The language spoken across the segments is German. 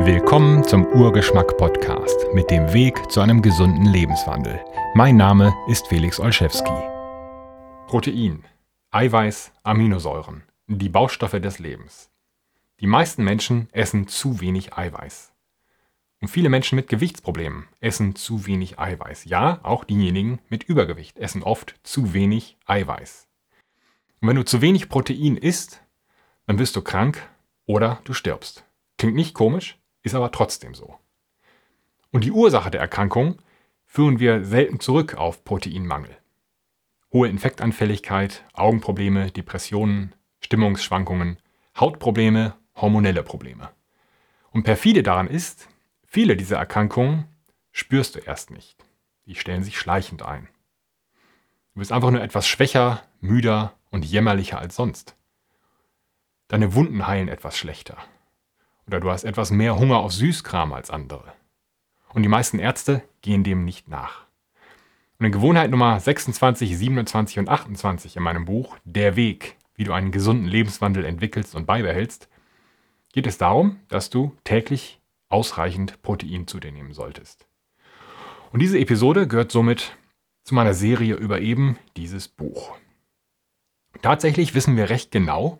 Willkommen zum Urgeschmack Podcast mit dem Weg zu einem gesunden Lebenswandel. Mein Name ist Felix Olszewski. Protein, Eiweiß, Aminosäuren, die Baustoffe des Lebens. Die meisten Menschen essen zu wenig Eiweiß. Und viele Menschen mit Gewichtsproblemen essen zu wenig Eiweiß. Ja, auch diejenigen mit Übergewicht essen oft zu wenig Eiweiß. Und wenn du zu wenig Protein isst, dann wirst du krank oder du stirbst. Klingt nicht komisch, ist aber trotzdem so. Und die Ursache der Erkrankung führen wir selten zurück auf Proteinmangel. Hohe Infektanfälligkeit, Augenprobleme, Depressionen, Stimmungsschwankungen, Hautprobleme, hormonelle Probleme. Und perfide daran ist, viele dieser Erkrankungen spürst du erst nicht. Die stellen sich schleichend ein. Du bist einfach nur etwas schwächer, müder und jämmerlicher als sonst. Deine Wunden heilen etwas schlechter. Oder du hast etwas mehr Hunger auf Süßkram als andere. Und die meisten Ärzte gehen dem nicht nach. Und in Gewohnheit Nummer 26, 27 und 28 in meinem Buch Der Weg, wie du einen gesunden Lebenswandel entwickelst und beibehältst, geht es darum, dass du täglich ausreichend Protein zu dir nehmen solltest. Und diese Episode gehört somit zu meiner Serie über eben dieses Buch. Tatsächlich wissen wir recht genau,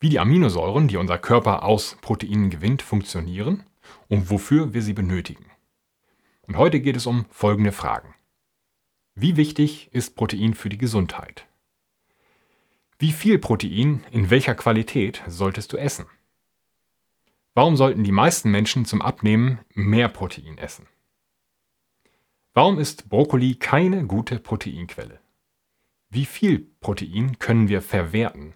wie die Aminosäuren, die unser Körper aus Proteinen gewinnt, funktionieren und wofür wir sie benötigen. Und heute geht es um folgende Fragen. Wie wichtig ist Protein für die Gesundheit? Wie viel Protein in welcher Qualität solltest du essen? Warum sollten die meisten Menschen zum Abnehmen mehr Protein essen? Warum ist Brokkoli keine gute Proteinquelle? Wie viel Protein können wir verwerten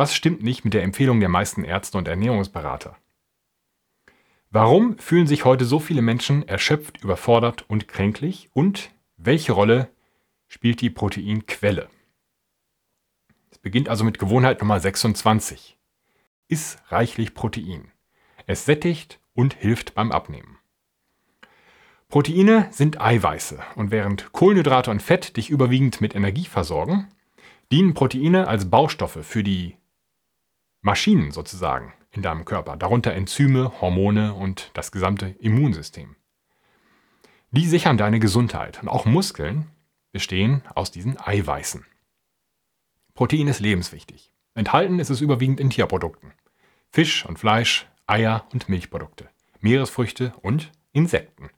was stimmt nicht mit der Empfehlung der meisten Ärzte und Ernährungsberater? Warum fühlen sich heute so viele Menschen erschöpft, überfordert und kränklich? Und welche Rolle spielt die Proteinquelle? Es beginnt also mit Gewohnheit Nummer 26. Iss reichlich Protein. Es sättigt und hilft beim Abnehmen. Proteine sind Eiweiße und während Kohlenhydrate und Fett dich überwiegend mit Energie versorgen, dienen Proteine als Baustoffe für die Maschinen sozusagen in deinem Körper, darunter Enzyme, Hormone und das gesamte Immunsystem. Die sichern deine Gesundheit und auch Muskeln bestehen aus diesen Eiweißen. Protein ist lebenswichtig. Enthalten ist es überwiegend in Tierprodukten. Fisch und Fleisch, Eier und Milchprodukte, Meeresfrüchte und Insekten.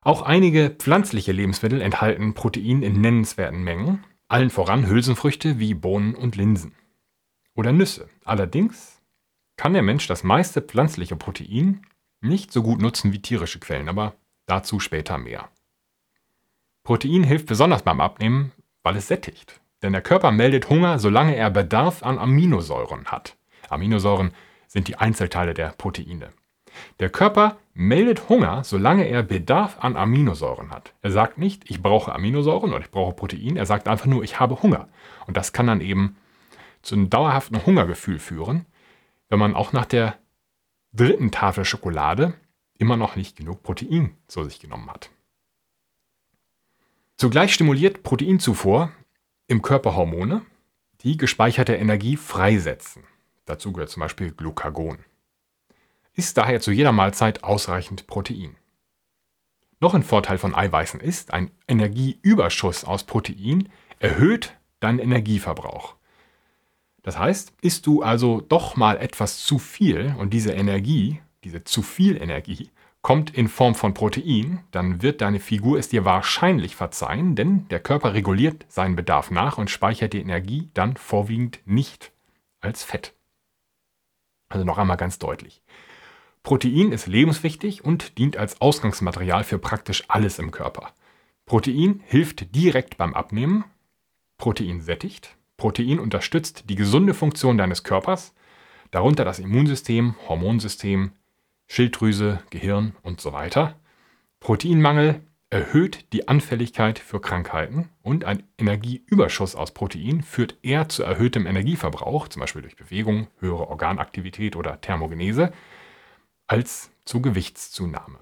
Auch einige pflanzliche Lebensmittel enthalten Protein in nennenswerten Mengen, allen voran Hülsenfrüchte wie Bohnen und Linsen oder Nüsse. Allerdings kann der Mensch das meiste pflanzliche Protein nicht so gut nutzen wie tierische Quellen, aber dazu später mehr. Protein hilft besonders beim Abnehmen, weil es sättigt. Denn der Körper meldet Hunger, solange er Bedarf an Aminosäuren hat. Aminosäuren sind die Einzelteile der Proteine. Der Körper meldet Hunger, solange er Bedarf an Aminosäuren hat. Er sagt nicht, ich brauche Aminosäuren oder ich brauche Protein, er sagt einfach nur, ich habe Hunger. Und das kann dann eben zu einem dauerhaften Hungergefühl führen, wenn man auch nach der dritten Tafel Schokolade immer noch nicht genug Protein zu sich genommen hat. Zugleich stimuliert Proteinzufuhr im Körper Hormone, die gespeicherte Energie freisetzen. Dazu gehört zum Beispiel Glucagon. Ist daher zu jeder Mahlzeit ausreichend Protein. Noch ein Vorteil von Eiweißen ist, ein Energieüberschuss aus Protein erhöht deinen Energieverbrauch. Das heißt, isst du also doch mal etwas zu viel und diese Energie, diese zu viel Energie, kommt in Form von Protein, dann wird deine Figur es dir wahrscheinlich verzeihen, denn der Körper reguliert seinen Bedarf nach und speichert die Energie dann vorwiegend nicht als Fett. Also noch einmal ganz deutlich. Protein ist lebenswichtig und dient als Ausgangsmaterial für praktisch alles im Körper. Protein hilft direkt beim Abnehmen, Protein sättigt, Protein unterstützt die gesunde Funktion deines Körpers, darunter das Immunsystem, Hormonsystem, Schilddrüse, Gehirn und so weiter. Proteinmangel erhöht die Anfälligkeit für Krankheiten und ein Energieüberschuss aus Protein führt eher zu erhöhtem Energieverbrauch, zum Beispiel durch Bewegung, höhere Organaktivität oder Thermogenese, als zu Gewichtszunahme.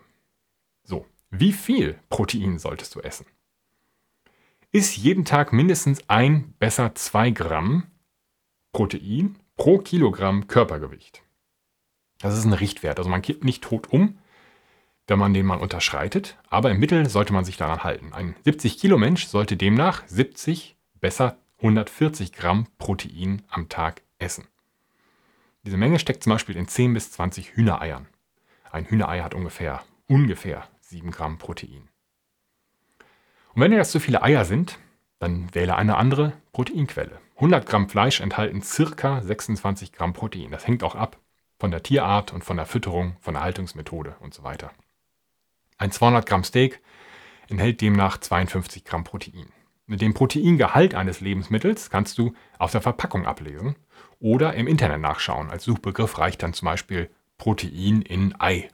So, wie viel Protein solltest du essen? Ist jeden Tag mindestens ein, besser zwei Gramm Protein pro Kilogramm Körpergewicht. Das ist ein Richtwert. Also man kippt nicht tot um, wenn man den mal unterschreitet, aber im Mittel sollte man sich daran halten. Ein 70 Kilo Mensch sollte demnach 70, besser 140 Gramm Protein am Tag essen. Diese Menge steckt zum Beispiel in 10 bis 20 Hühnereiern. Ein Hühnerei hat ungefähr, ungefähr 7 Gramm Protein. Und wenn dir das zu viele Eier sind, dann wähle eine andere Proteinquelle. 100 Gramm Fleisch enthalten circa 26 Gramm Protein. Das hängt auch ab von der Tierart und von der Fütterung, von der Haltungsmethode und so weiter. Ein 200 Gramm Steak enthält demnach 52 Gramm Protein. Mit dem Proteingehalt eines Lebensmittels kannst du auf der Verpackung ablesen oder im Internet nachschauen. Als Suchbegriff reicht dann zum Beispiel Protein in Ei.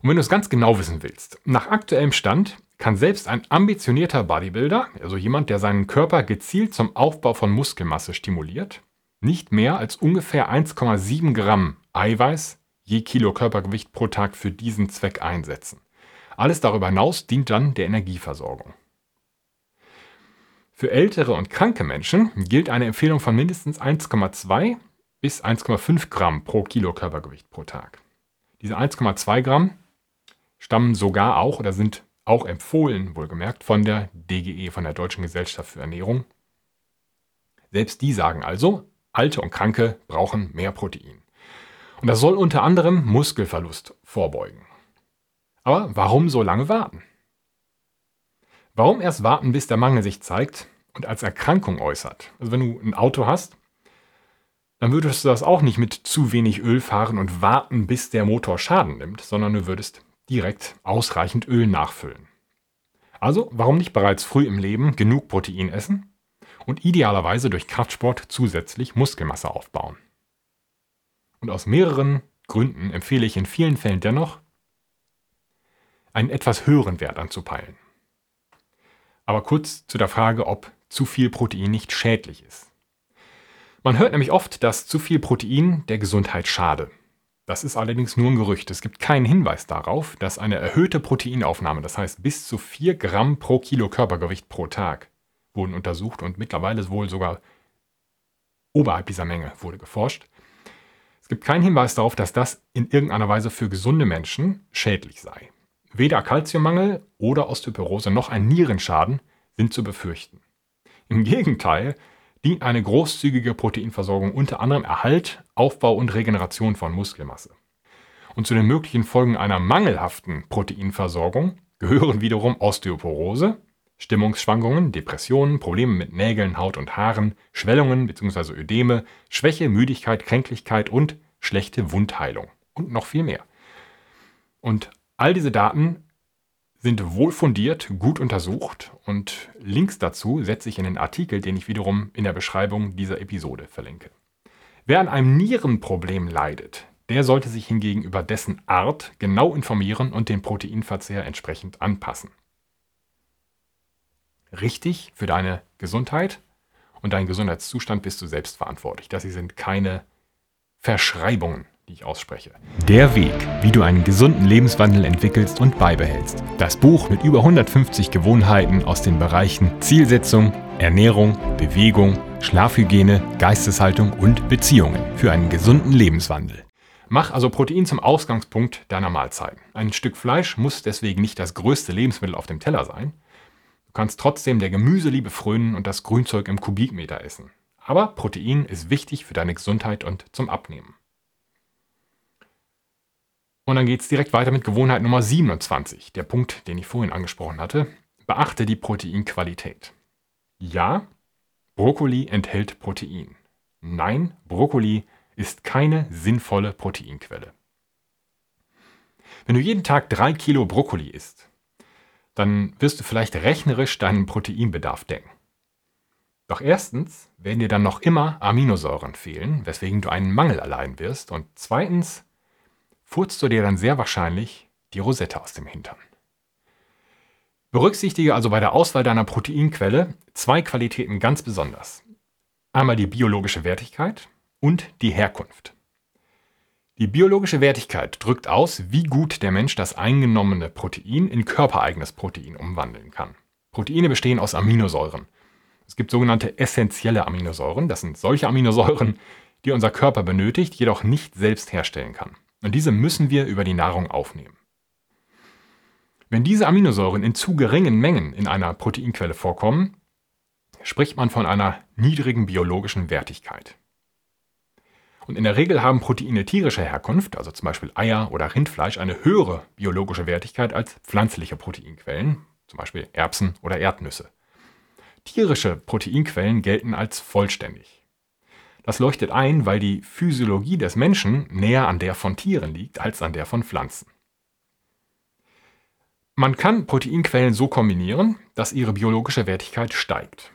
Und wenn du es ganz genau wissen willst, nach aktuellem Stand kann selbst ein ambitionierter Bodybuilder, also jemand, der seinen Körper gezielt zum Aufbau von Muskelmasse stimuliert, nicht mehr als ungefähr 1,7 Gramm Eiweiß je Kilo Körpergewicht pro Tag für diesen Zweck einsetzen. Alles darüber hinaus dient dann der Energieversorgung. Für ältere und kranke Menschen gilt eine Empfehlung von mindestens 1,2 bis 1,5 Gramm pro Kilo Körpergewicht pro Tag. Diese 1,2 Gramm stammen sogar auch oder sind auch empfohlen, wohlgemerkt, von der DGE, von der Deutschen Gesellschaft für Ernährung. Selbst die sagen also, Alte und Kranke brauchen mehr Protein. Und das soll unter anderem Muskelverlust vorbeugen. Aber warum so lange warten? Warum erst warten, bis der Mangel sich zeigt und als Erkrankung äußert? Also wenn du ein Auto hast, dann würdest du das auch nicht mit zu wenig Öl fahren und warten, bis der Motor Schaden nimmt, sondern du würdest direkt ausreichend Öl nachfüllen. Also warum nicht bereits früh im Leben genug Protein essen und idealerweise durch Kraftsport zusätzlich Muskelmasse aufbauen? Und aus mehreren Gründen empfehle ich in vielen Fällen dennoch, einen etwas höheren Wert anzupeilen. Aber kurz zu der Frage, ob zu viel Protein nicht schädlich ist. Man hört nämlich oft, dass zu viel Protein der Gesundheit schade. Das ist allerdings nur ein Gerücht. Es gibt keinen Hinweis darauf, dass eine erhöhte Proteinaufnahme, das heißt bis zu 4 Gramm pro Kilo Körpergewicht pro Tag, wurden untersucht und mittlerweile wohl sogar oberhalb dieser Menge wurde geforscht, es gibt keinen Hinweis darauf, dass das in irgendeiner Weise für gesunde Menschen schädlich sei. Weder Kalziummangel oder Osteoporose noch ein Nierenschaden sind zu befürchten. Im Gegenteil dient eine großzügige Proteinversorgung unter anderem Erhalt, Aufbau und Regeneration von Muskelmasse. Und zu den möglichen Folgen einer mangelhaften Proteinversorgung gehören wiederum Osteoporose, Stimmungsschwankungen, Depressionen, Probleme mit Nägeln, Haut und Haaren, Schwellungen bzw. Ödeme, Schwäche, Müdigkeit, Kränklichkeit und schlechte Wundheilung und noch viel mehr. Und all diese Daten sind wohl fundiert, gut untersucht und Links dazu setze ich in den Artikel, den ich wiederum in der Beschreibung dieser Episode verlinke. Wer an einem Nierenproblem leidet, der sollte sich hingegen über dessen Art genau informieren und den Proteinverzehr entsprechend anpassen richtig für deine Gesundheit und deinen Gesundheitszustand bist du selbst verantwortlich. Das sind keine Verschreibungen, die ich ausspreche. Der Weg, wie du einen gesunden Lebenswandel entwickelst und beibehältst. Das Buch mit über 150 Gewohnheiten aus den Bereichen Zielsetzung, Ernährung, Bewegung, Schlafhygiene, Geisteshaltung und Beziehungen für einen gesunden Lebenswandel. Mach also Protein zum Ausgangspunkt deiner Mahlzeiten. Ein Stück Fleisch muss deswegen nicht das größte Lebensmittel auf dem Teller sein kannst trotzdem der Gemüseliebe frönen und das Grünzeug im Kubikmeter essen. Aber Protein ist wichtig für deine Gesundheit und zum Abnehmen. Und dann geht es direkt weiter mit Gewohnheit Nummer 27, der Punkt, den ich vorhin angesprochen hatte. Beachte die Proteinqualität. Ja, Brokkoli enthält Protein. Nein, Brokkoli ist keine sinnvolle Proteinquelle. Wenn du jeden Tag drei Kilo Brokkoli isst, dann wirst du vielleicht rechnerisch deinen Proteinbedarf decken. Doch erstens werden dir dann noch immer Aminosäuren fehlen, weswegen du einen Mangel erleiden wirst. Und zweitens furzt du dir dann sehr wahrscheinlich die Rosette aus dem Hintern. Berücksichtige also bei der Auswahl deiner Proteinquelle zwei Qualitäten ganz besonders. Einmal die biologische Wertigkeit und die Herkunft. Die biologische Wertigkeit drückt aus, wie gut der Mensch das eingenommene Protein in körpereigenes Protein umwandeln kann. Proteine bestehen aus Aminosäuren. Es gibt sogenannte essentielle Aminosäuren. Das sind solche Aminosäuren, die unser Körper benötigt, jedoch nicht selbst herstellen kann. Und diese müssen wir über die Nahrung aufnehmen. Wenn diese Aminosäuren in zu geringen Mengen in einer Proteinquelle vorkommen, spricht man von einer niedrigen biologischen Wertigkeit. Und in der Regel haben Proteine tierischer Herkunft, also zum Beispiel Eier oder Rindfleisch, eine höhere biologische Wertigkeit als pflanzliche Proteinquellen, zum Beispiel Erbsen oder Erdnüsse. Tierische Proteinquellen gelten als vollständig. Das leuchtet ein, weil die Physiologie des Menschen näher an der von Tieren liegt als an der von Pflanzen. Man kann Proteinquellen so kombinieren, dass ihre biologische Wertigkeit steigt.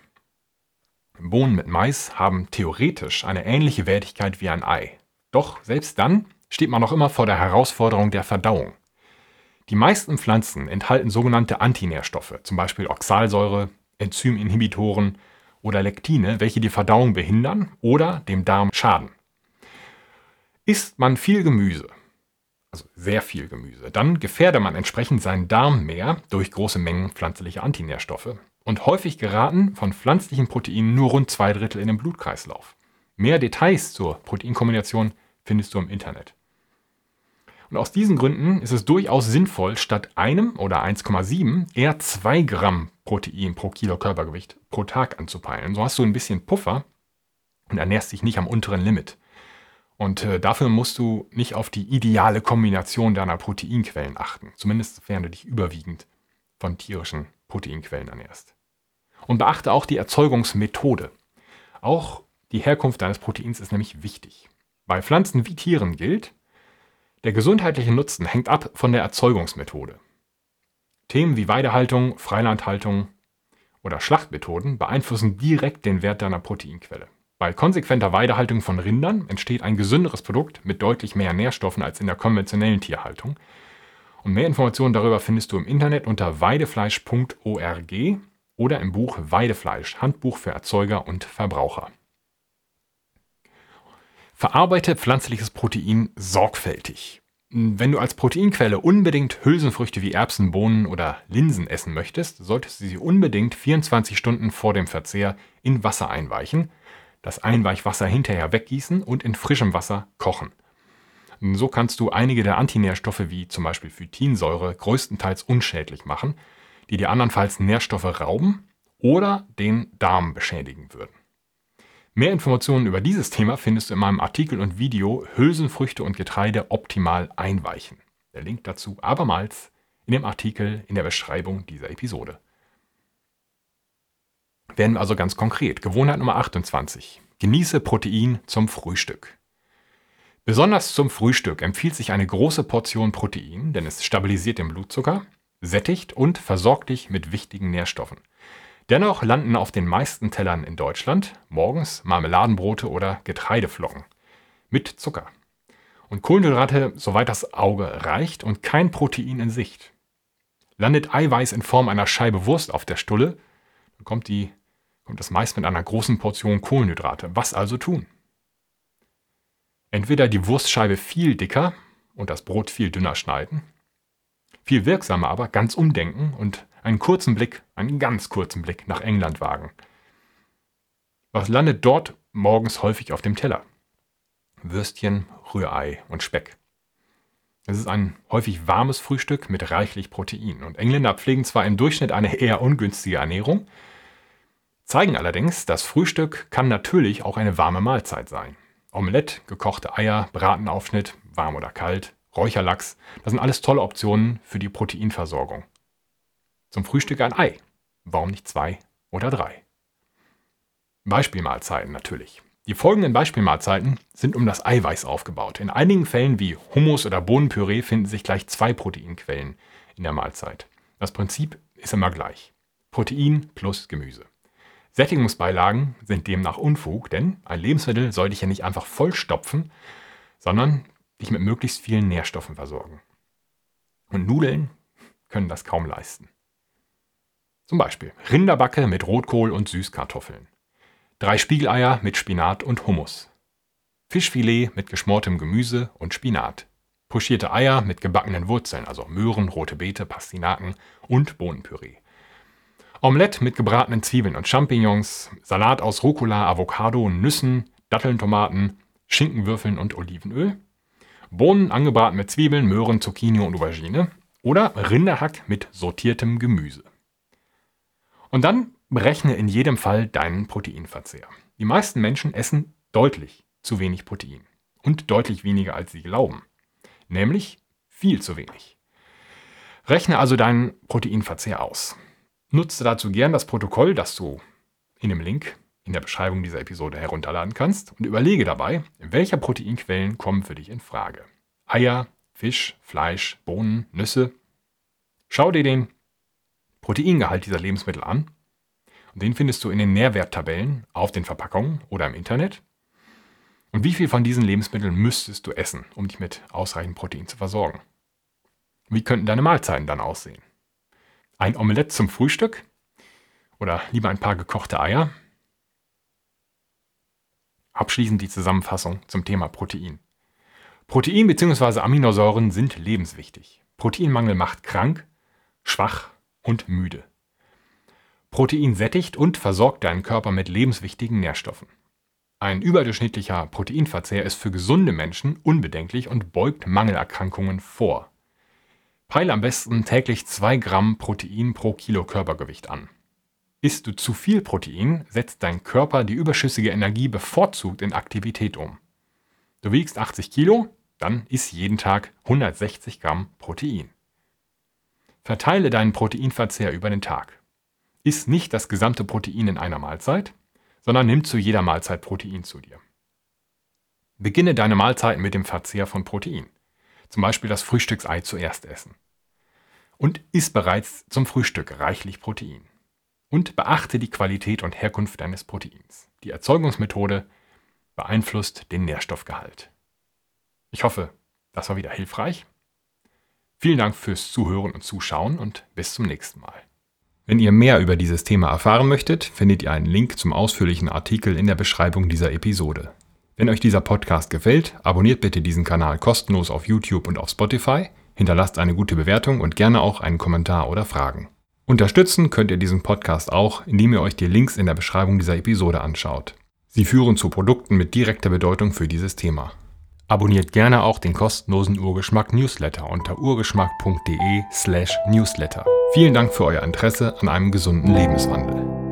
Bohnen mit Mais haben theoretisch eine ähnliche Wertigkeit wie ein Ei. Doch selbst dann steht man noch immer vor der Herausforderung der Verdauung. Die meisten Pflanzen enthalten sogenannte Antinährstoffe, zum Beispiel Oxalsäure, Enzyminhibitoren oder Lektine, welche die Verdauung behindern oder dem Darm schaden. Isst man viel Gemüse, also sehr viel Gemüse, dann gefährde man entsprechend seinen Darm mehr durch große Mengen pflanzlicher Antinährstoffe und häufig geraten von pflanzlichen Proteinen nur rund zwei Drittel in den Blutkreislauf. Mehr Details zur Proteinkombination findest du im Internet. Und aus diesen Gründen ist es durchaus sinnvoll, statt einem oder 1,7 eher 2 Gramm Protein pro Kilo Körpergewicht pro Tag anzupeilen. So hast du ein bisschen Puffer und ernährst dich nicht am unteren Limit. Und äh, dafür musst du nicht auf die ideale Kombination deiner Proteinquellen achten, zumindest sofern du dich überwiegend von tierischen Proteinquellen ernährst. Und beachte auch die Erzeugungsmethode. Auch die Herkunft deines Proteins ist nämlich wichtig. Bei Pflanzen wie Tieren gilt, der gesundheitliche Nutzen hängt ab von der Erzeugungsmethode. Themen wie Weidehaltung, Freilandhaltung oder Schlachtmethoden beeinflussen direkt den Wert deiner Proteinquelle. Bei konsequenter Weidehaltung von Rindern entsteht ein gesünderes Produkt mit deutlich mehr Nährstoffen als in der konventionellen Tierhaltung. Und mehr Informationen darüber findest du im Internet unter weidefleisch.org oder im Buch Weidefleisch, Handbuch für Erzeuger und Verbraucher. Verarbeite pflanzliches Protein sorgfältig. Wenn du als Proteinquelle unbedingt Hülsenfrüchte wie Erbsen, Bohnen oder Linsen essen möchtest, solltest du sie unbedingt 24 Stunden vor dem Verzehr in Wasser einweichen, das Einweichwasser hinterher weggießen und in frischem Wasser kochen. So kannst du einige der Antinährstoffe wie zum Beispiel Phytinsäure größtenteils unschädlich machen, die dir andernfalls Nährstoffe rauben oder den Darm beschädigen würden. Mehr Informationen über dieses Thema findest du in meinem Artikel und Video Hülsenfrüchte und Getreide optimal einweichen. Der Link dazu abermals in dem Artikel in der Beschreibung dieser Episode. Werden wir also ganz konkret. Gewohnheit Nummer 28. Genieße Protein zum Frühstück. Besonders zum Frühstück empfiehlt sich eine große Portion Protein, denn es stabilisiert den Blutzucker, sättigt und versorgt dich mit wichtigen Nährstoffen. Dennoch landen auf den meisten Tellern in Deutschland morgens Marmeladenbrote oder Getreideflocken mit Zucker. Und Kohlenhydrate, soweit das Auge reicht und kein Protein in Sicht. Landet Eiweiß in Form einer Scheibe Wurst auf der Stulle, dann kommt, die, kommt das meist mit einer großen Portion Kohlenhydrate. Was also tun? Entweder die Wurstscheibe viel dicker und das Brot viel dünner schneiden, viel wirksamer aber ganz umdenken und einen kurzen Blick, einen ganz kurzen Blick nach England wagen. Was landet dort morgens häufig auf dem Teller? Würstchen, Rührei und Speck. Es ist ein häufig warmes Frühstück mit reichlich Protein. Und Engländer pflegen zwar im Durchschnitt eine eher ungünstige Ernährung, zeigen allerdings, das Frühstück kann natürlich auch eine warme Mahlzeit sein. Omelette, gekochte Eier, Bratenaufschnitt, warm oder kalt, Räucherlachs, das sind alles tolle Optionen für die Proteinversorgung. Zum Frühstück ein Ei. Warum nicht zwei oder drei? Beispielmahlzeiten natürlich. Die folgenden Beispielmahlzeiten sind um das Eiweiß aufgebaut. In einigen Fällen wie Hummus oder Bohnenpüree finden sich gleich zwei Proteinquellen in der Mahlzeit. Das Prinzip ist immer gleich. Protein plus Gemüse. Sättigungsbeilagen sind demnach Unfug, denn ein Lebensmittel soll dich ja nicht einfach vollstopfen, sondern dich mit möglichst vielen Nährstoffen versorgen. Und Nudeln können das kaum leisten. Zum Beispiel Rinderbacke mit Rotkohl und Süßkartoffeln. Drei Spiegeleier mit Spinat und Hummus. Fischfilet mit geschmortem Gemüse und Spinat. Pochierte Eier mit gebackenen Wurzeln, also Möhren, rote Beete, Pastinaken und Bohnenpüree. Omelette mit gebratenen Zwiebeln und Champignons, Salat aus Rucola, Avocado, Nüssen, Datteln, Tomaten, Schinkenwürfeln und Olivenöl, Bohnen angebraten mit Zwiebeln, Möhren, Zucchini und Aubergine oder Rinderhack mit sortiertem Gemüse. Und dann berechne in jedem Fall deinen Proteinverzehr. Die meisten Menschen essen deutlich zu wenig Protein und deutlich weniger als sie glauben, nämlich viel zu wenig. Rechne also deinen Proteinverzehr aus. Nutze dazu gern das Protokoll, das du in dem Link in der Beschreibung dieser Episode herunterladen kannst und überlege dabei, welche Proteinquellen kommen für dich in Frage. Eier, Fisch, Fleisch, Bohnen, Nüsse. Schau dir den Proteingehalt dieser Lebensmittel an. Und den findest du in den Nährwerttabellen auf den Verpackungen oder im Internet. Und wie viel von diesen Lebensmitteln müsstest du essen, um dich mit ausreichend Protein zu versorgen? Wie könnten deine Mahlzeiten dann aussehen? Ein Omelett zum Frühstück? Oder lieber ein paar gekochte Eier? Abschließend die Zusammenfassung zum Thema Protein. Protein bzw. Aminosäuren sind lebenswichtig. Proteinmangel macht krank, schwach und müde. Protein sättigt und versorgt deinen Körper mit lebenswichtigen Nährstoffen. Ein überdurchschnittlicher Proteinverzehr ist für gesunde Menschen unbedenklich und beugt Mangelerkrankungen vor. Peile am besten täglich 2 Gramm Protein pro Kilo Körpergewicht an. Isst du zu viel Protein, setzt dein Körper die überschüssige Energie bevorzugt in Aktivität um. Du wiegst 80 Kilo, dann iss jeden Tag 160 Gramm Protein. Verteile deinen Proteinverzehr über den Tag. Iss nicht das gesamte Protein in einer Mahlzeit, sondern nimm zu jeder Mahlzeit Protein zu dir. Beginne deine Mahlzeiten mit dem Verzehr von Protein. Zum Beispiel das Frühstücksei zuerst essen. Und iss bereits zum Frühstück reichlich Protein. Und beachte die Qualität und Herkunft deines Proteins. Die Erzeugungsmethode beeinflusst den Nährstoffgehalt. Ich hoffe, das war wieder hilfreich. Vielen Dank fürs Zuhören und Zuschauen und bis zum nächsten Mal. Wenn ihr mehr über dieses Thema erfahren möchtet, findet ihr einen Link zum ausführlichen Artikel in der Beschreibung dieser Episode. Wenn euch dieser Podcast gefällt, abonniert bitte diesen Kanal kostenlos auf YouTube und auf Spotify, hinterlasst eine gute Bewertung und gerne auch einen Kommentar oder Fragen. Unterstützen könnt ihr diesen Podcast auch, indem ihr euch die Links in der Beschreibung dieser Episode anschaut. Sie führen zu Produkten mit direkter Bedeutung für dieses Thema. Abonniert gerne auch den kostenlosen Urgeschmack Newsletter unter urgeschmack.de/newsletter. slash Vielen Dank für euer Interesse an einem gesunden Lebenswandel.